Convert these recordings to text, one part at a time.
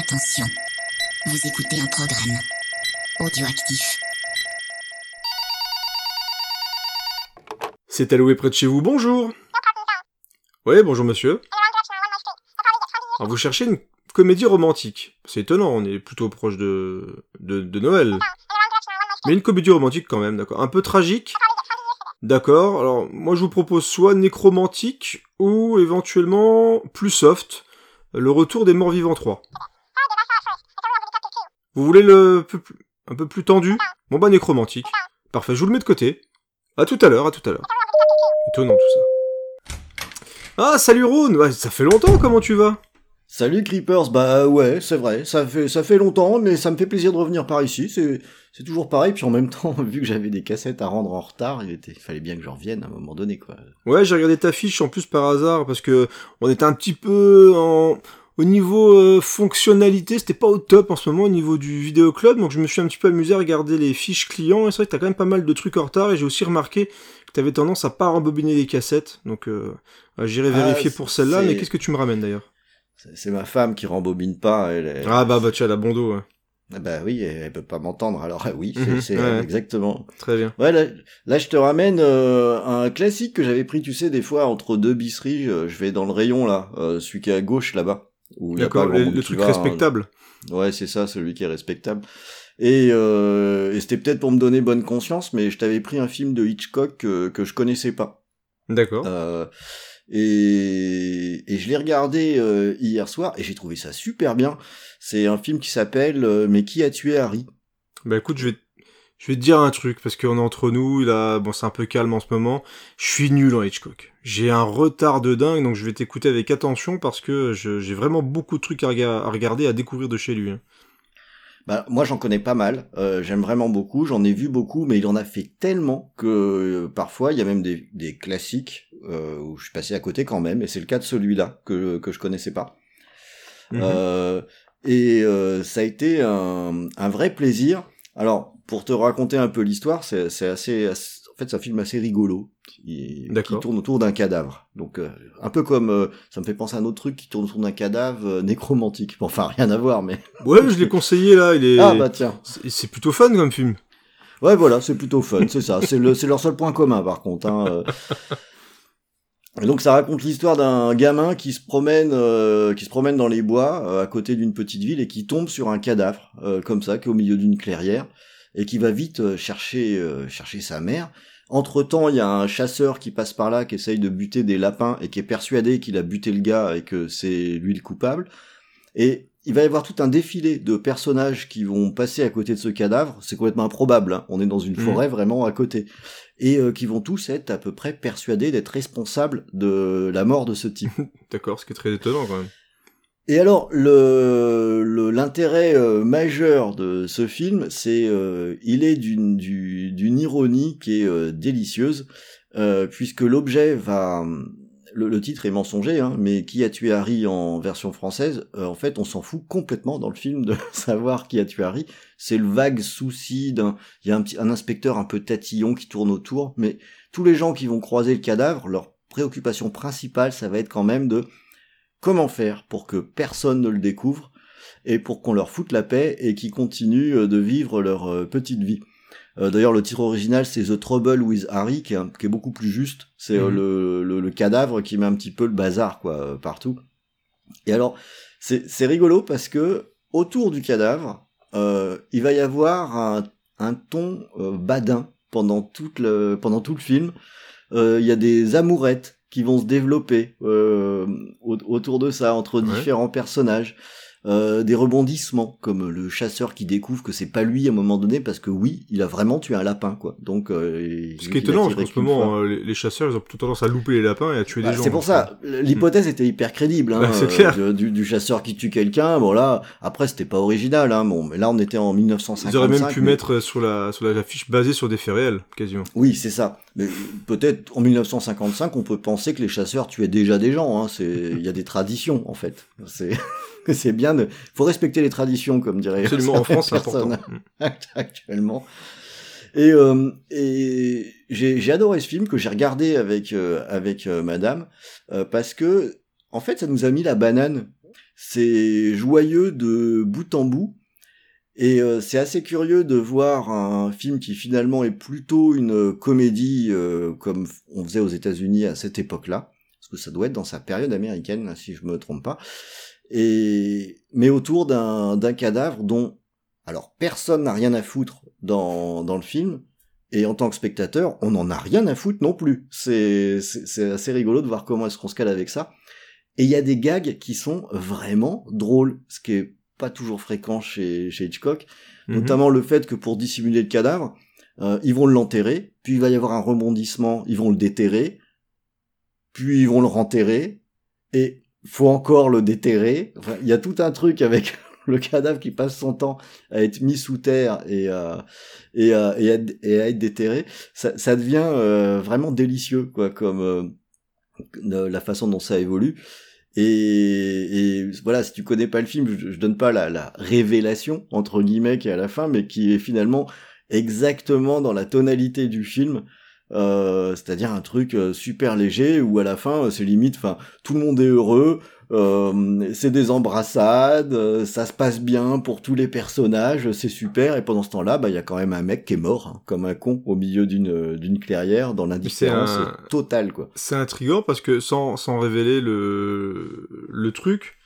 Attention, vous écoutez un programme audioactif. C'est alloué près de chez vous, bonjour Oui, bonjour monsieur. Alors, vous cherchez une comédie romantique. C'est étonnant, on est plutôt proche de, de, de Noël. Mais une comédie romantique quand même, d'accord. Un peu tragique. D'accord, alors moi je vous propose soit nécromantique ou éventuellement plus soft, le retour des morts vivants 3. Vous voulez le peu plus- un peu plus tendu? Bon bah nécromantique. Parfait, je vous le mets de côté. À tout à l'heure, à tout à l'heure. Étonnant tout ça. Ah, salut Rhône Ouais, Ça fait longtemps, comment tu vas? Salut Creepers, bah ouais, c'est vrai, ça fait ça fait longtemps, mais ça me fait plaisir de revenir par ici. C'est toujours pareil. Puis en même temps, vu que j'avais des cassettes à rendre en retard, il était, il fallait bien que je revienne à un moment donné, quoi. Ouais, j'ai regardé ta fiche en plus par hasard parce que on était un petit peu en au niveau euh, fonctionnalité, c'était pas au top en ce moment au niveau du vidéo club, donc je me suis un petit peu amusé à regarder les fiches clients et c'est vrai que t'as quand même pas mal de trucs en retard et j'ai aussi remarqué que t'avais tendance à pas rembobiner les cassettes, donc euh, j'irai Ah, vérifier pour celle-là. Mais qu'est-ce que tu me ramènes d'ailleurs? C'est ma femme qui rembobine pas. Elle, est- Ah bah bah tu as la bon dos, ouais. Ah bah oui, elle, peut pas m'entendre. Alors ah oui, c'est Mhm, c'est ouais. exactement. très bien. Ouais, là, là, je te ramène euh, un classique que j'avais pris, tu sais, des fois entre deux bisseries. Je, je vais dans le rayon là, euh, celui qui est à gauche là-bas. D'accord, le, truc va, hein. respectable. Ouais, c'est ça, celui qui est respectable. Et, euh, et c'était peut-être pour me donner bonne conscience, mais je t'avais pris un film de Hitchcock que, que je connaissais pas. D'accord. Euh, et, et je l'ai regardé euh, hier soir et j'ai trouvé ça super bien. C'est un film qui s'appelle euh, Mais qui a tué Harry? Bah écoute, je vais, je vais te dire un truc, parce qu'on est entre nous, là, bon, c'est un peu calme en ce moment. Je suis nul en Hitchcock. J'ai un retard de dingue, donc je vais t'écouter avec attention, parce que j'ai vraiment beaucoup de trucs à, rega- à regarder, à découvrir de chez lui. hein. Bah, moi, j'en connais pas mal. Euh, J'aime vraiment beaucoup. J'en ai vu beaucoup, mais il en a fait tellement que euh, parfois, il y a même des, des classiques euh, où je suis passé à côté quand même. Et c'est le cas de celui-là que, que je connaissais pas. Mhm. Et ça a été un, un vrai plaisir. Alors, pour te raconter un peu l'histoire, c'est assez, assez- En fait, c'est un film assez rigolo. Qui, qui tourne autour d'un cadavre. Donc, euh, un peu comme... euh, ça me fait penser à un autre truc qui tourne autour d'un cadavre euh, nécromantique. Bon, enfin, rien à voir, mais... Ouais, je l'ai conseillé, là, il est... Ah bah tiens. c'est- plutôt fun comme film. Ouais, voilà, c'est plutôt fun, c'est ça. C'est le, leur seul point commun, par contre. Hein. Et donc, ça raconte l'histoire d'un gamin qui se promène, euh, qui se promène dans les bois euh, à côté d'une petite ville et qui tombe sur un cadavre, euh, comme ça, qui est au milieu d'une clairière et qui va vite euh, chercher, euh, chercher sa mère. Entre temps, il y a un chasseur qui passe par là, qui essaye de buter des lapins et qui est persuadé qu'il a buté le gars et que c'est lui le coupable. Et il va y avoir tout un défilé de personnages qui vont passer à côté de ce cadavre. C'est complètement improbable. hein. On est dans une Mhm. forêt vraiment à côté. Et euh, qui vont tous être à peu près persuadés d'être responsables de la mort de ce type. D'accord, ce qui est très étonnant quand même. Et alors, le le- l'intérêt euh, majeur de ce film, c'est euh, il est d'une du- d'une ironie qui est euh, délicieuse, euh, puisque l'objet va le, titre est mensonger, hein, mais qui a tué Harry en version française, euh, en fait, on s'en fout complètement dans le film de savoir qui a tué Harry. C'est le vague souci d'un, il y a un petit, un inspecteur un peu tatillon qui tourne autour, mais tous les gens qui vont croiser le cadavre, leur préoccupation principale, ça va être quand même de comment faire pour que personne ne le découvre et pour qu'on leur foute la paix et qu'ils continuent euh, de vivre leur euh, petite vie. Euh, D'ailleurs, le titre original, c'est The Trouble with Harry, qui est, un- qui est beaucoup plus juste. C'est euh, Mhm. le, le, le cadavre qui met un petit peu le bazar, quoi, euh, partout. Et alors, c'est rigolo parce que autour du cadavre, euh, il va y avoir un, un ton euh, badin pendant, toute le, pendant tout le film. Il y a des amourettes qui vont se développer au- autour de ça, entre Ouais. différents personnages. Euh, des rebondissements comme le chasseur qui découvre que c'est pas lui à un moment donné parce que oui il a vraiment tué un lapin quoi donc euh, Ce qui est étonnant, parce qu'en ce moment, euh, les, chasseurs, ils ont plutôt tendance à louper les lapins et à tuer Bah, des gens. c'est pour donc, ça, l'hypothèse était hyper crédible, hein, Bah, euh, clair. de- du, du chasseur qui tue quelqu'un. Bon là, après c'était pas original, hein. Bon, mais là on était en 1955. Ils auraient même pu mais- mettre sur la, sur la fiche basée sur des faits réels, quasiment. Oui, c'est ça. Mais peut-être en 1955, on peut penser que les chasseurs tuaient déjà des gens. Hein. C'est, il y a des traditions en fait. C'est, c'est bien de, faut respecter les traditions, comme dirait. Absolument, en France, c'est important. personnes actuellement. Et, euh, et j'ai, adoré ce film que j'ai regardé avec euh, avec euh, Madame euh, parce que en fait, ça nous a mis la banane C'est joyeux de bout en bout. Et c'est assez curieux de voir un film qui finalement est plutôt une comédie comme on faisait aux États-Unis à cette époque-là, parce que ça doit être dans sa période américaine, si je me trompe pas. Et mais autour d'un cadavre dont alors personne n'a rien à foutre dans dans le film. Et en tant que spectateur, on n'en a rien à foutre non plus. C'est c'est assez rigolo de voir comment est-ce qu'on se cale avec ça. Et il y a des gags qui sont vraiment drôles, ce qui est pas toujours fréquent chez, chez Hitchcock, Mhm. notamment le fait que pour dissimuler le cadavre, euh, ils vont l'enterrer, puis il va y avoir un rebondissement, ils vont le déterrer, puis ils vont le renterrer, et faut encore le déterrer. Il y a tout un truc avec le cadavre qui passe son temps à être mis sous terre et, euh, et, euh, et, à, et à être déterré. Ça, ça devient euh, vraiment délicieux, quoi, comme la façon dont ça évolue. Et, voilà, si tu connais pas le film, je, je donne pas la, la révélation entre guillemets qui est à la fin, mais qui est finalement exactement dans la tonalité du film. Euh, c'est-à-dire un truc euh, super léger où à la fin euh, c'est limite, enfin tout le monde est heureux, euh, c'est des embrassades, ça se passe bien pour tous les personnages, c'est super. Et pendant ce temps-là, bah il y a quand même un mec qui est mort hein, comme un con au milieu d'une d'une clairière dans l'indifférence un- totale quoi. C'est intriguant parce que sans, sans révéler le, le truc,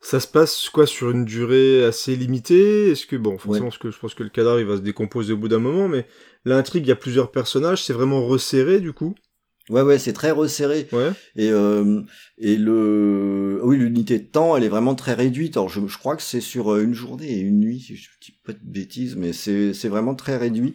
ça se passe quoi sur une durée assez limitée? Est-ce que bon, forcément, que je pense que le cadavre il va se décomposer au bout d'un moment, mais l'intrigue, il y a plusieurs personnages, c'est vraiment resserré du coup? Ouais ouais, c'est très resserré. Ouais. Et, euh, et le, oui, l'unité de temps, elle est vraiment très réduite. Alors, je, je crois que c'est sur euh, une journée et une nuit, si je dis pas de bêtises, mais c'est, c'est vraiment très réduit.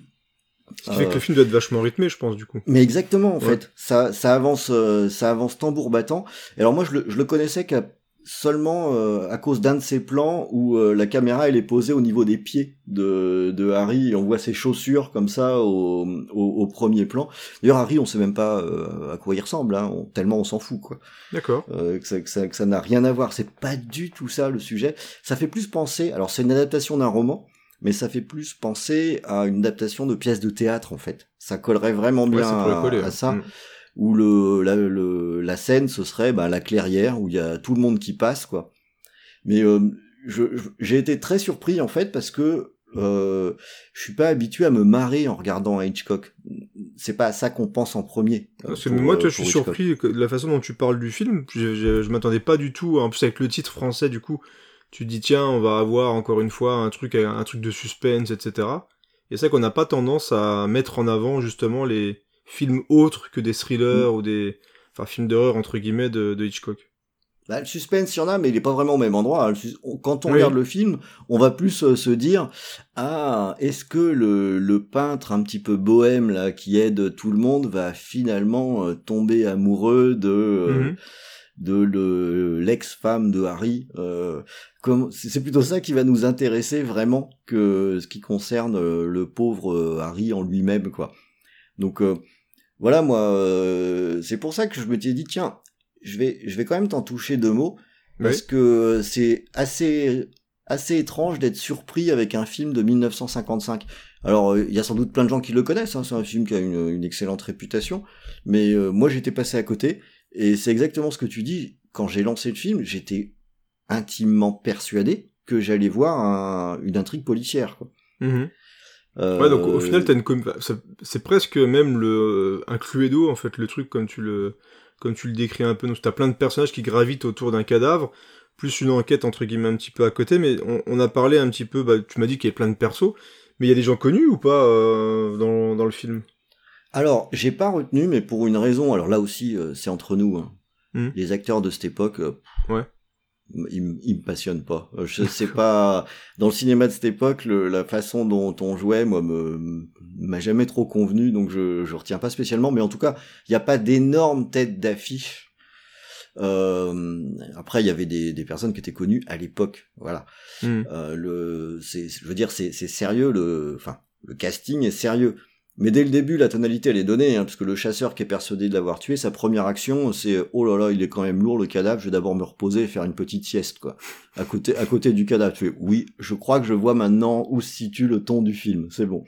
Ce qui fait Euh, que le film doit être vachement rythmé, je pense du coup. Mais exactement, en Ouais. fait, ça, ça avance, euh, ça avance tambour battant. Et alors moi, je le, je le connaissais qu'à seulement euh, à cause d'un de ces plans où euh, la caméra elle est posée au niveau des pieds de, de Harry et on voit ses chaussures comme ça au, au, au premier plan. D'ailleurs Harry on sait même pas euh, à quoi il ressemble, hein, on- tellement on s'en fout quoi. D'accord. Euh, que ça que ça que ça n'a rien à voir. C'est pas du tout ça le sujet. Ça fait plus penser. Alors c'est une adaptation d'un roman, mais ça fait plus penser à une adaptation de pièce de théâtre en fait. Ça collerait vraiment bien à, à ouais. ça. Mm. Où le la, le la scène ce serait bah, la clairière où il y a tout le monde qui passe quoi. Mais euh, j'ai été très surpris en fait parce que euh, je suis pas habitué à me marrer en regardant Hitchcock. C'est pas à ça qu'on pense en premier. euh, pour, moi, euh, je suis Hitchcock. surpris de la façon dont tu parles du film. Je, je, je m'attendais pas du tout. En plus, avec le titre français, du coup, tu te dis tiens, on va avoir encore une fois un truc, un truc de suspense, etc. Et c'est vrai qu'on n'a pas tendance à mettre en avant justement les films autres que des thrillers ou des, enfin, films d'horreur entre guillemets de, de Hitchcock. Bah, le suspense, il y en a, mais il est pas vraiment au même endroit. hein. Quand on Oui. regarde le film, on va plus euh, se dire ah, est-ce que le, le peintre un petit peu bohème là qui aide tout le monde va finalement euh, tomber amoureux de euh, Mhm. de le l'ex-femme de Harry c'est plutôt ça qui va nous intéresser vraiment que ce qui concerne le pauvre Harry en lui-même quoi. Donc euh, voilà moi euh, c'est pour ça que je me suis dit tiens je vais je vais quand même t'en toucher deux mots parce que c'est assez assez étrange d'être surpris avec un film de 1955. Alors euh, il y a sans doute plein de gens qui le connaissent, hein, c'est un film qui a une, une excellente réputation, mais euh, moi j'étais passé à côté et c'est exactement ce que tu dis. Quand j'ai lancé le film, j'étais intimement persuadé que j'allais voir un- une intrigue policière. Quoi. Mhm. Euh, Ouais, donc au final, t'as une com- c'est presque même le un cluedo en fait, le truc comme tu le comme tu le décris un peu. Donc t'as plein de personnages qui gravitent autour d'un cadavre, plus une enquête entre guillemets un petit peu à côté. Mais on, on a parlé un petit peu. Bah, tu m'as dit qu'il y a plein de persos, mais il y a des gens connus ou pas euh, dans dans le film? Alors, j'ai pas retenu, mais pour une raison. Alors là aussi, euh, c'est entre nous. hein. Mhm. Les acteurs de cette époque, euh, Ouais. Ils, m- ils me passionnent pas. Euh, Je sais pas. Dans le cinéma de cette époque, le- la façon dont on jouait, moi, me m'a jamais trop convenu, donc je je retiens pas spécialement. Mais en tout cas, il n'y a pas d'énormes têtes d'affiche. Euh, après, il y avait des, des personnes qui étaient connues à l'époque. Voilà. Mhm. Euh, le, c'est, je veux dire, c'est, c'est sérieux. Le, enfin, le casting est sérieux. Mais dès le début, la tonalité elle est donnée, hein, parce que le chasseur qui est persuadé de l'avoir tué, sa première action, c'est oh là là, il est quand même lourd le cadavre. Je vais d'abord me reposer et faire une petite sieste, quoi, à côté, à côté du cadavre. Tu fais oui, je crois que je vois maintenant où se situe le ton du film. C'est bon.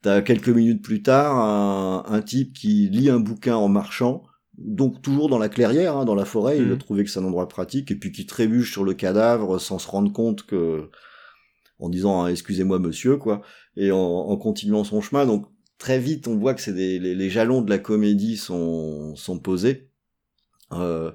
T'as quelques minutes plus tard un, un type qui lit un bouquin en marchant. donc toujours dans la clairière, hein, dans la forêt, il Mhm. a trouvé que c'est un endroit pratique, et puis qui trébuche sur le cadavre sans se rendre compte que, en disant hein, excusez-moi monsieur, quoi, et en, en continuant son chemin. Donc très vite, on voit que c'est des, les, les jalons de la comédie sont, sont posés. Euh,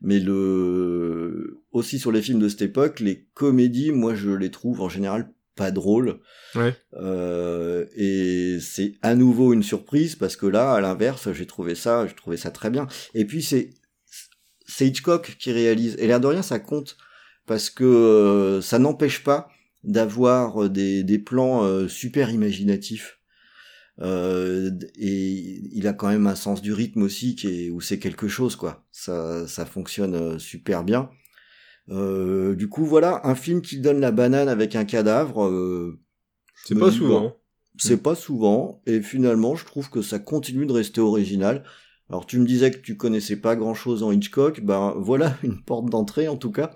mais le aussi sur les films de cette époque, les comédies, moi je les trouve en général pas drôles. Ouais. Euh, et c'est à nouveau une surprise parce que là, à l'inverse, j'ai trouvé ça, j'ai trouvé ça très bien. Et puis c'est c'est Hitchcock qui réalise. Et l'air de rien, ça compte parce que euh, ça n'empêche pas d'avoir des, des plans euh, super imaginatifs. Euh, et il a quand même un sens du rythme aussi qui est où c'est quelque chose quoi. Ça ça fonctionne euh, super bien. Euh, du coup voilà un film qui donne la banane avec un cadavre. euh, C'est pas souvent. bon, c'est pas souvent, et finalement, je trouve que ça continue de rester original. Alors, tu me disais que tu connaissais pas grand chose en Hitchcock, ben voilà une porte d'entrée en tout cas,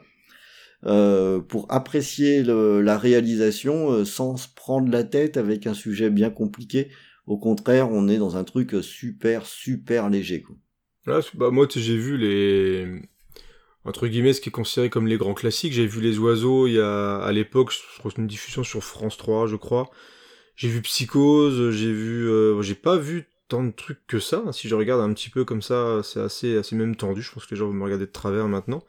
euh, pour apprécier la réalisation euh, sans se prendre la tête avec un sujet bien compliqué. Au contraire, on est dans un truc super, super léger. C'est- bah, moi, j'ai vu les. Entre guillemets, ce qui est considéré comme les grands classiques. J'ai vu Les Oiseaux il y a, à l'époque, je crois une diffusion sur France 3, je crois. J'ai vu Psychose, j'ai vu. euh, j'ai pas vu tant de trucs que ça. Si je regarde un petit peu comme ça, c'est assez, assez même tendu. Je pense que les gens vont me regarder de travers maintenant.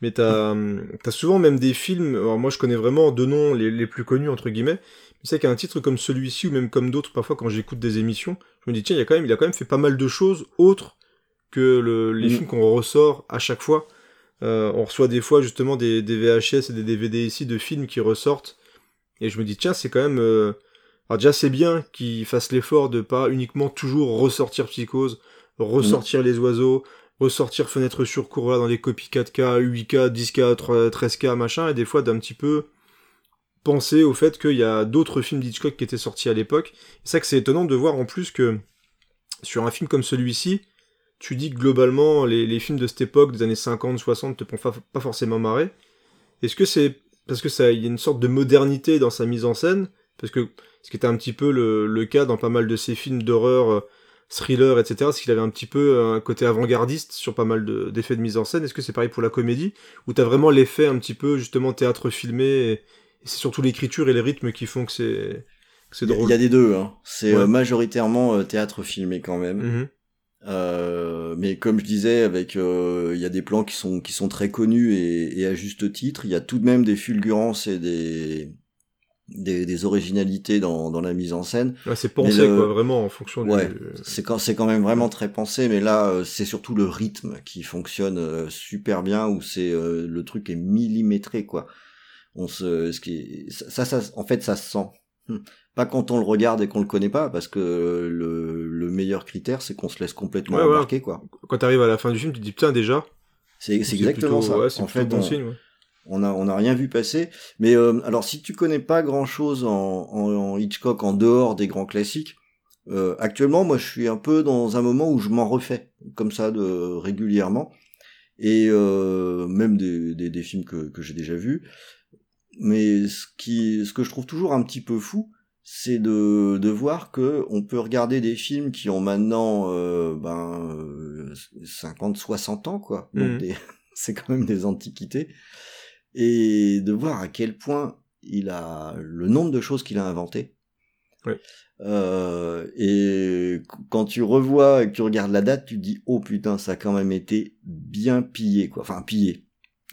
Mais t'as, t'as souvent même des films. Alors, moi, je connais vraiment deux noms les, les plus connus, entre guillemets. Mais c'est qu'un titre comme celui-ci, ou même comme d'autres, parfois, quand j'écoute des émissions, je me dis, tiens, il, a quand même, il a quand même fait pas mal de choses autres que le- les Mm. films qu'on ressort à chaque fois. Euh, on reçoit des fois justement des, des VHS et des DVD ici de films qui ressortent. Et je me dis, tiens, c'est quand même... euh, Alors déjà, c'est bien qu'ils fassent l'effort de pas uniquement toujours ressortir Psychose, ressortir Les Oiseaux, ressortir Fenêtre sur cour là, dans des copies 4K, 8K, 10K, 3- 13K, machin, et des fois d'un petit peu penser au fait qu'il y a d'autres films d'Hitchcock qui étaient sortis à l'époque. C'est ça que c'est étonnant de voir en plus que sur un film comme celui-ci, tu dis que globalement, les, films de cette époque, des années 50, 60, te font pas, forcément marrer. Est-ce que c'est parce que ça, il y a une sorte de modernité dans sa mise en scène? Parce que ce qui était un petit peu le, le cas dans pas mal de ces films d'horreur, euh, thriller, etc., c'est qu'il avait un petit peu un côté avant-gardiste sur pas mal de- d'effets de, mise en scène. Est-ce que c'est pareil pour la comédie? Où t'as vraiment l'effet un petit peu, justement, théâtre filmé, et, et c'est surtout l'écriture et les rythmes qui font que c'est que c'est drôle? il y a des deux. Hein. C'est Ouais. euh, majoritairement euh, théâtre filmé quand même. Mhm. Euh, mais comme je disais, avec euh, il y a des plans qui sont qui sont très connus et, et à juste titre. Il y a tout de même des fulgurances et des des, des originalités dans, dans la mise en scène. Ouais, c'est pensé, le- quoi, vraiment, en fonction Ouais, du... c'est quand c'est quand même vraiment très pensé, mais là euh, c'est surtout le rythme qui fonctionne euh, super bien, où c'est euh, le truc est millimétré quoi. On se, ce qui est- ça, ça, en fait ça se sent. Hmm. Pas quand on le regarde et qu'on le connaît pas, parce que le, le meilleur critère c'est qu'on se laisse complètement Ouais, embarquer quoi. Quand t'arrives à la fin du film, tu te dis, putain, déjà... C'est c'est exactement plutôt- ça. Ouais, c'est en fait, bon on, signe, ouais. On a on a rien vu passer. Mais euh, alors si tu connais pas grand chose en, en, en Hitchcock en dehors des grands classiques, euh, actuellement moi je suis un peu dans un moment où je m'en refais comme ça de régulièrement et euh, même des, des, des films que, que j'ai déjà vus. Mais ce qui ce que je trouve toujours un petit peu fou, c'est de, de voir que on peut regarder des films qui ont maintenant euh, ben euh, 50 60 ans quoi. Donc des- c'est quand même des antiquités et de voir à quel point il a le nombre de choses qu'il a inventées. Euh, et qu- quand tu revois et que tu regardes la date, tu te dis oh putain ça a quand même été bien pillé quoi. Enfin pillé.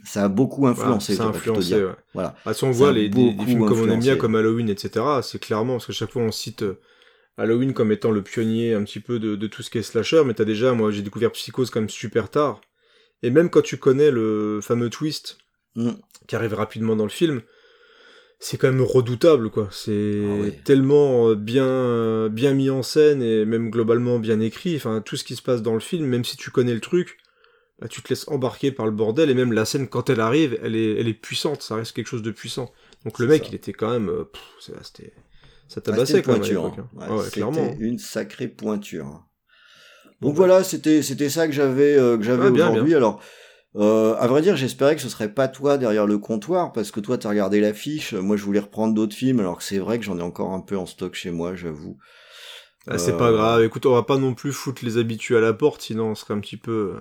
Ça a beaucoup influencé. Voilà, ça a influencé, dire. ouais. Voilà. Ah, si on Ça voit les, des, des beaucoup films comme on aime bien, comme Halloween, etc., c'est clairement, parce que chaque fois on cite euh, Halloween comme étant le pionnier un petit peu de, de tout ce qui est slasher, mais t'as déjà, moi j'ai découvert Psychose quand même super tard, et même quand tu connais le fameux twist Mm. Qui arrive rapidement dans le film, c'est quand même redoutable, quoi. C'est Ah tellement euh, bien, euh, bien mis en scène et même globalement bien écrit. Enfin, tout ce qui se passe dans le film, même si tu connais le truc, bah, tu te laisses embarquer par le bordel et même la scène quand elle arrive, elle est, elle est puissante. Ça reste quelque chose de puissant. Donc le mec, ça. il était quand même, euh, pff, c'était, ça Ah, tabassait c'était quand même hein. hein. Ouais, Ah ouais, c'était clairement. une sacrée pointure. hein. Donc bah. voilà, c'était c'était ça que j'avais euh, que j'avais Ah, bien, aujourd'hui. Alors, euh, à vrai dire, j'espérais que ce serait pas toi derrière le comptoir parce que toi t'as regardé l'affiche. Moi, je voulais reprendre d'autres films, alors que c'est vrai que j'en ai encore un peu en stock chez moi, j'avoue. Ah, c'est Euh, pas grave. Écoute, on va pas non plus foutre les habitués à la porte, sinon on serait un petit peu, euh,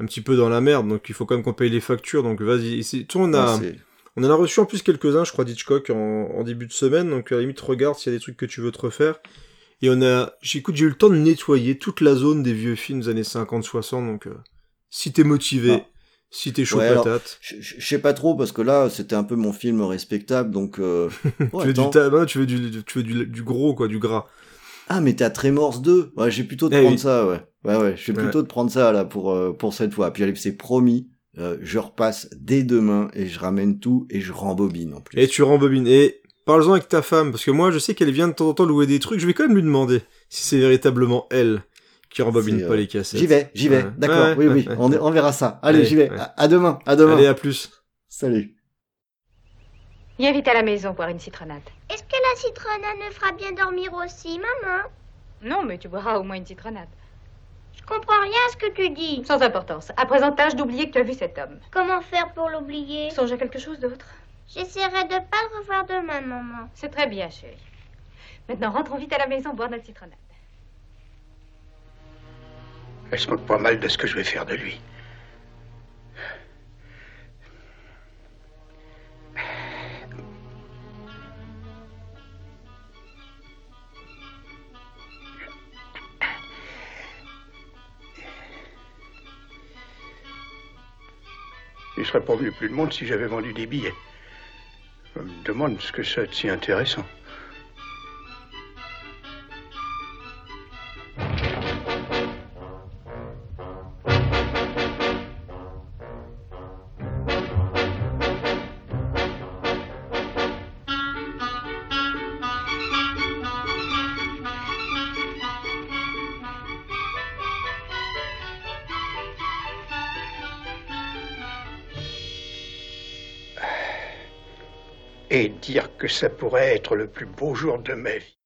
un petit peu dans la merde. Donc il faut quand même qu'on paye les factures. Donc vas-y. Vois, on a, ouais, c'est- on en a reçu en plus quelques-uns, je crois, d'Hitchcock en, en début de semaine. Donc à la limite, regarde s'il y a des trucs que tu veux te refaire. Et on a, j'écoute, j'ai eu le temps de nettoyer toute la zone des vieux films des années 50-60. Donc euh, si t'es motivé, Ah. Si t'es chaud Ouais, patate, Je sais pas trop parce que là c'était un peu mon film respectable donc. euh, oh, tu veux, du, attends. ta- bah, tu veux du, tu veux du, du gros quoi, du gras. Ah mais t'as Tremors 2 Ouais, j'ai plutôt de Eh prendre oui. ça, ouais. Ouais ouais, je vais Ouais. plutôt de prendre ça là pour euh, pour cette fois. Puis allez, c'est promis, euh, je repasse dès demain et je ramène tout et je rembobine en plus. Et tu rembobines. Et parle-en avec ta femme, parce que moi, je sais qu'elle vient de temps en temps louer des trucs. Je vais quand même lui demander si c'est véritablement elle qui rembobine pas euh, les cassettes. J'y vais, j'y vais. Ouais. D'accord, Ouais, oui ouais, oui, ouais. on, on verra ça. Allez, j'y vais. à demain, à demain. Allez, à plus. Salut. Viens vite à la maison boire une citronnade. Est-ce que la citronnade me fera bien dormir aussi, maman? Non, mais tu boiras au moins une citronnade. Je comprends rien à ce que tu dis. Sans importance. À présent, tâche d'oublier que tu as vu cet homme. Comment faire pour l'oublier? Songe à quelque chose d'autre. J'essaierai de pas le revoir demain, maman. C'est très bien, chérie. Maintenant, rentrons vite à la maison boire notre citronnade. Elle se moque pas mal de ce que je vais faire de lui. Il serait pas venu plus de monde si j'avais vendu des billets. Je me demande ce que ça de si intéressant. Et dire que ça pourrait être le plus beau jour de ma vie.